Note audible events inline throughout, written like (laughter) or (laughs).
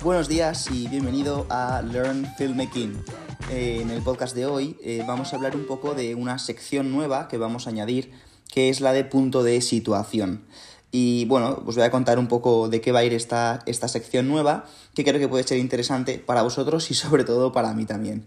Buenos días y bienvenido a Learn Filmmaking. Eh, en el podcast de hoy eh, vamos a hablar un poco de una sección nueva que vamos a añadir, que es la de punto de situación. Y bueno, os voy a contar un poco de qué va a ir esta, esta sección nueva, que creo que puede ser interesante para vosotros y (laughs) sobre todo para mí también.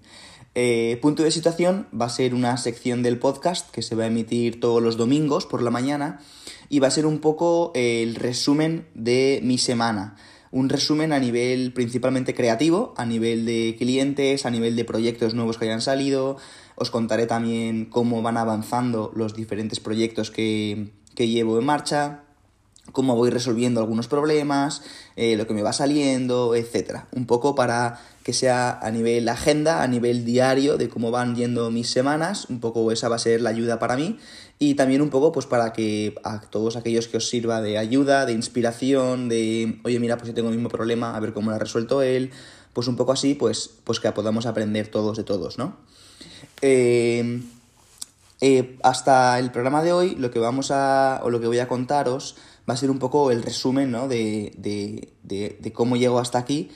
Eh, punto de situación va a ser una sección del podcast que se va a emitir todos los domingos por la mañana y va a ser un poco el resumen de mi semana un resumen a nivel principalmente creativo, a nivel de clientes, a nivel de proyectos nuevos que hayan salido. Os contaré también cómo van avanzando los diferentes proyectos que, que llevo en marcha, cómo voy resolviendo algunos problemas, eh, lo que me va saliendo, etcétera. Un poco para que sea a nivel agenda, a nivel diario de cómo van yendo mis semanas, un poco esa va a ser la ayuda para mí y también un poco pues para que a todos aquellos que os sirva de ayuda, de inspiración, de oye mira pues yo tengo el mismo problema, a ver cómo lo ha resuelto él, pues un poco así pues, pues que podamos aprender todos de todos, ¿no? Eh, eh, hasta el programa de hoy lo que vamos a, o lo que voy a contaros va a ser un poco el resumen ¿no? de, de, cómo llego hasta aquí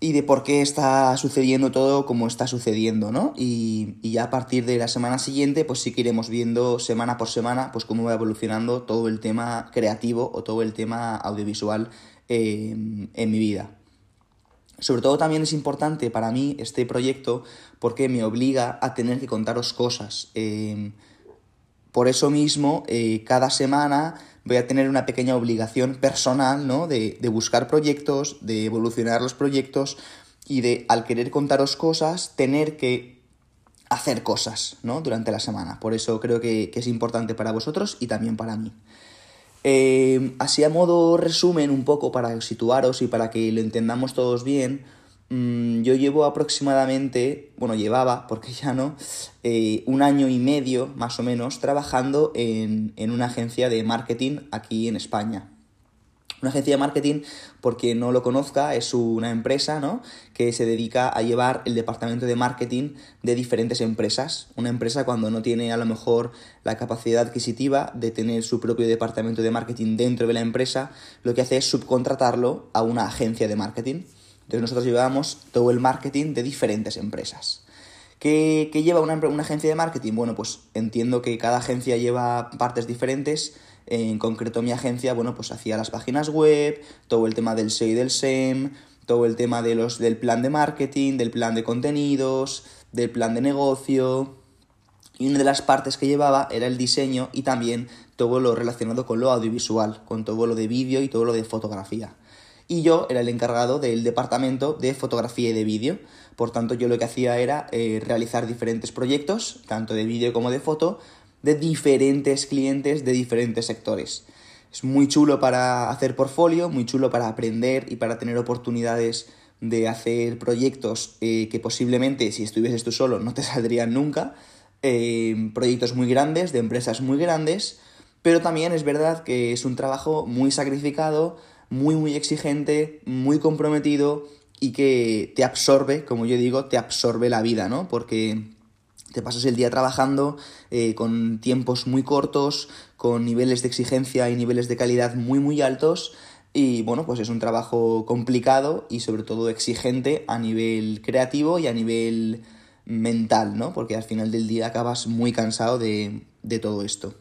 y de por qué está sucediendo todo como está sucediendo, ¿no? Y, ya a partir de la semana siguiente, pues sí que iremos viendo semana por semana, pues cómo va evolucionando todo el tema creativo o todo el tema audiovisual eh, en mi vida. Sobre todo también es importante para mí este proyecto porque me obliga a tener que contaros cosas. Eh, por eso mismo, eh, cada semana voy a tener una pequeña obligación personal, ¿no? De, de, buscar proyectos, de evolucionar los proyectos y de, al querer contaros cosas, tener que hacer cosas, ¿no? Durante la semana. Por eso creo que, que es importante para vosotros y también para mí. Eh, así a modo resumen, un poco para situaros y para que lo entendamos todos bien, Mm, yo llevo aproximadamente, bueno, llevaba, porque ya no, eh, un año y medio más o menos trabajando en, en, una agencia de marketing aquí en España. Una agencia de marketing, porque no lo conozca, es una empresa ¿no? que se dedica a llevar el departamento de marketing de diferentes empresas. Una empresa cuando no tiene a lo mejor la capacidad adquisitiva de tener su propio departamento de marketing dentro de la empresa, lo que hace es subcontratarlo a una agencia de marketing. Entonces nosotros llevamos todo el marketing de diferentes empresas. ¿Qué, lleva una, una, agencia de marketing? Bueno, pues entiendo que cada agencia lleva partes diferentes. En concreto mi agencia, bueno, pues hacía las páginas web, todo el tema del SEO y del SEM, todo el tema de los, del plan de marketing, del plan de contenidos, del plan de negocio. Y una de las partes que llevaba era el diseño y también todo lo relacionado con lo audiovisual, con todo lo de vídeo y todo lo de fotografía y yo era el encargado del departamento de fotografía y de vídeo. Por tanto, yo lo que hacía era eh, realizar diferentes proyectos, tanto de vídeo como de foto, de diferentes clientes de diferentes sectores. Es muy chulo para hacer portfolio, muy chulo para aprender y para tener oportunidades de hacer proyectos eh, que posiblemente si estuvieses tú solo no te (laughs) saldrían nunca. Eh, proyectos muy grandes, de empresas muy grandes, pero también es verdad que es un trabajo muy sacrificado, muy, muy exigente, muy comprometido y que te absorbe, como yo digo, te absorbe la vida, ¿no? Porque te pasas el día trabajando eh, con tiempos muy cortos, con niveles de exigencia y niveles de calidad muy, muy altos. Y bueno, pues es un trabajo complicado y sobre todo exigente a nivel creativo y a nivel mental, ¿no? Porque al final del día acabas muy cansado de, de todo esto.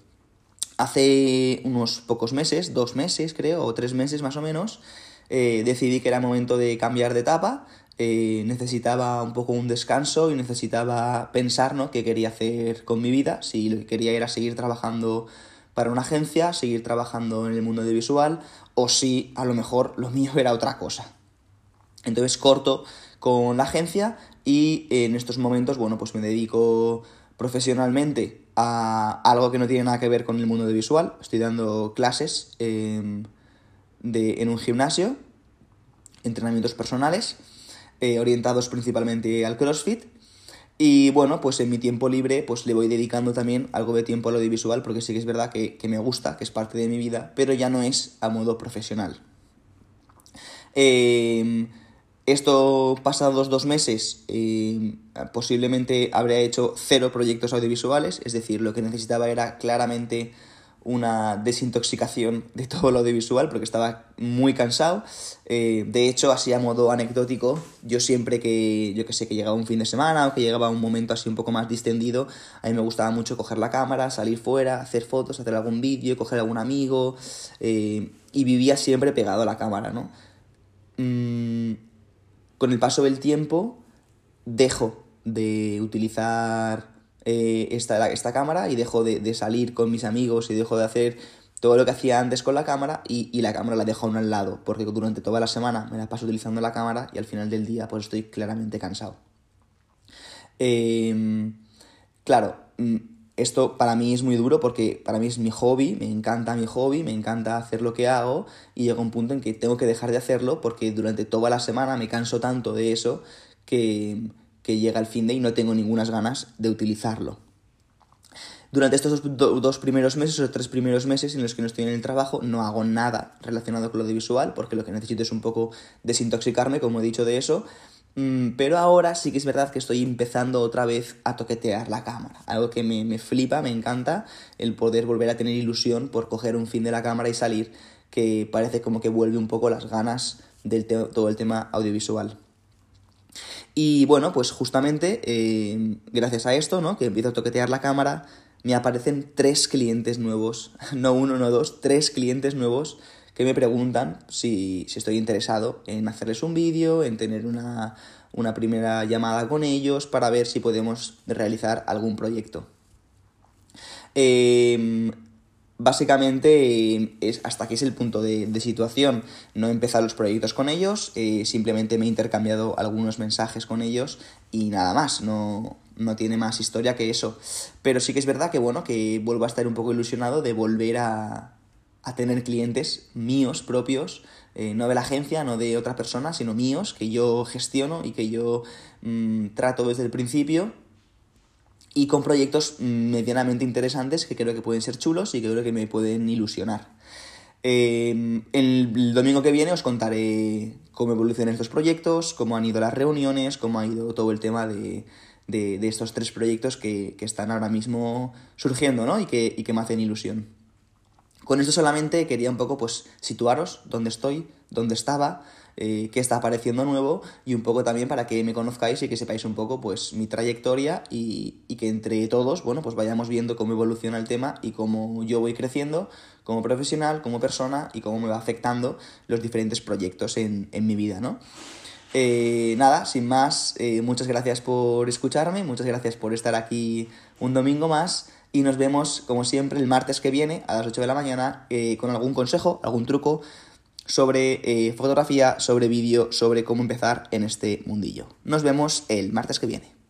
Hace unos pocos meses, dos meses creo, o tres meses más o menos, eh, decidí que era momento de cambiar de etapa, eh, necesitaba un poco un descanso y necesitaba pensar qué quería hacer con mi vida, si quería era seguir trabajando para una agencia, seguir trabajando en el mundo de visual, o si a lo mejor lo mío (laughs) era otra cosa. Entonces corto con la agencia y en estos momentos, bueno, pues me dedico profesionalmente a algo que no tiene nada que ver con el mundo de visual. Estoy dando clases de, en un gimnasio, entrenamientos personales, eh, orientados principalmente al CrossFit. Y bueno, pues en mi tiempo libre pues le voy dedicando también algo de tiempo al audiovisual porque sí que es verdad que, que me gusta, que es parte de mi vida, pero ya no es a modo profesional. Eh, esto pasados dos meses eh, posiblemente habría hecho cero proyectos audiovisuales, es decir, lo que necesitaba era claramente una desintoxicación de todo lo audiovisual porque estaba muy cansado. Eh, de hecho, así a modo anecdótico, yo siempre que, yo que sé, que llegaba un fin de semana o que llegaba un momento así un poco más distendido, a mí me gustaba mucho coger la cámara, salir fuera, hacer fotos, hacer algún vídeo, coger algún amigo eh, y vivía siempre pegado a la cámara, ¿no? Mm, con el paso del tiempo, dejo de utilizar eh, esta, esta, cámara y dejo de, salir con mis amigos y dejo de hacer todo lo que hacía antes con la cámara y, la cámara la dejo a un lado, porque durante toda la semana me la paso utilizando la cámara y al final del día pues estoy claramente cansado. Em, claro, mm, esto para mí es muy duro porque para mí es mi hobby, me encanta mi hobby, me encanta hacer lo que hago y llega un punto en que tengo que dejar de hacerlo porque durante toda la semana me canso tanto de eso que, llega el fin de y no tengo ninguna ganas de utilizarlo. Durante estos dos, primeros meses o tres primeros meses en los que no estoy en el trabajo no hago nada relacionado con lo audiovisual porque lo que necesito es un poco desintoxicarme, como he dicho de eso. Mm, pero ahora sí que es verdad que estoy empezando otra vez a toquetear la cámara. Algo que me, me flipa, me encanta, el poder volver a tener ilusión por coger un fin de la cámara y salir, que parece como que vuelve un poco las ganas del todo el tema audiovisual. Y bueno, pues justamente eh, gracias a esto, ¿no? Que empiezo a toquetear la cámara, me aparecen tres clientes nuevos, (laughs) no uno, no dos, tres clientes nuevos que me preguntan si, estoy interesado en hacerles un vídeo, en tener una, una primera llamada con ellos para ver si podemos realizar algún proyecto. Eh, básicamente es hasta que es el punto de, situación. No he empezado los proyectos con ellos, eh, simplemente me he intercambiado algunos mensajes con ellos y nada más, no, no, tiene más historia que eso. Pero sí que es verdad que bueno, que vuelvo a estar un poco ilusionado de volver a, a tener clientes míos propios, eh, no de la agencia, no de otra persona, sino míos, que yo gestiono y que yo mm, trato desde el principio y con proyectos medianamente interesantes que creo que pueden ser chulos y que creo que me pueden ilusionar. Eh, el domingo que viene os contaré cómo evolucionan estos proyectos, cómo han ido las reuniones, cómo ha ido todo el tema de, de, estos tres proyectos que, que, están ahora mismo surgiendo ¿no? y, que, y que me hacen ilusión. Con esto solamente quería un poco pues situaros dónde estoy, dónde estaba, eh, qué está apareciendo nuevo y un poco también para que me conozcáis y que sepáis un poco pues mi trayectoria y, que entre todos, bueno, pues vayamos viendo cómo evoluciona el tema y cómo yo voy creciendo como profesional, como persona y cómo me va afectando los diferentes proyectos en, mi vida, ¿no? Eh, nada, sin más, eh, muchas gracias por escucharme, muchas gracias por estar aquí un domingo más y nos vemos como siempre el martes que viene a las 8 de la mañana con algún consejo, algún truco sobre eh, fotografía, sobre vídeo, sobre cómo empezar en este mundillo. Nos vemos el martes que viene.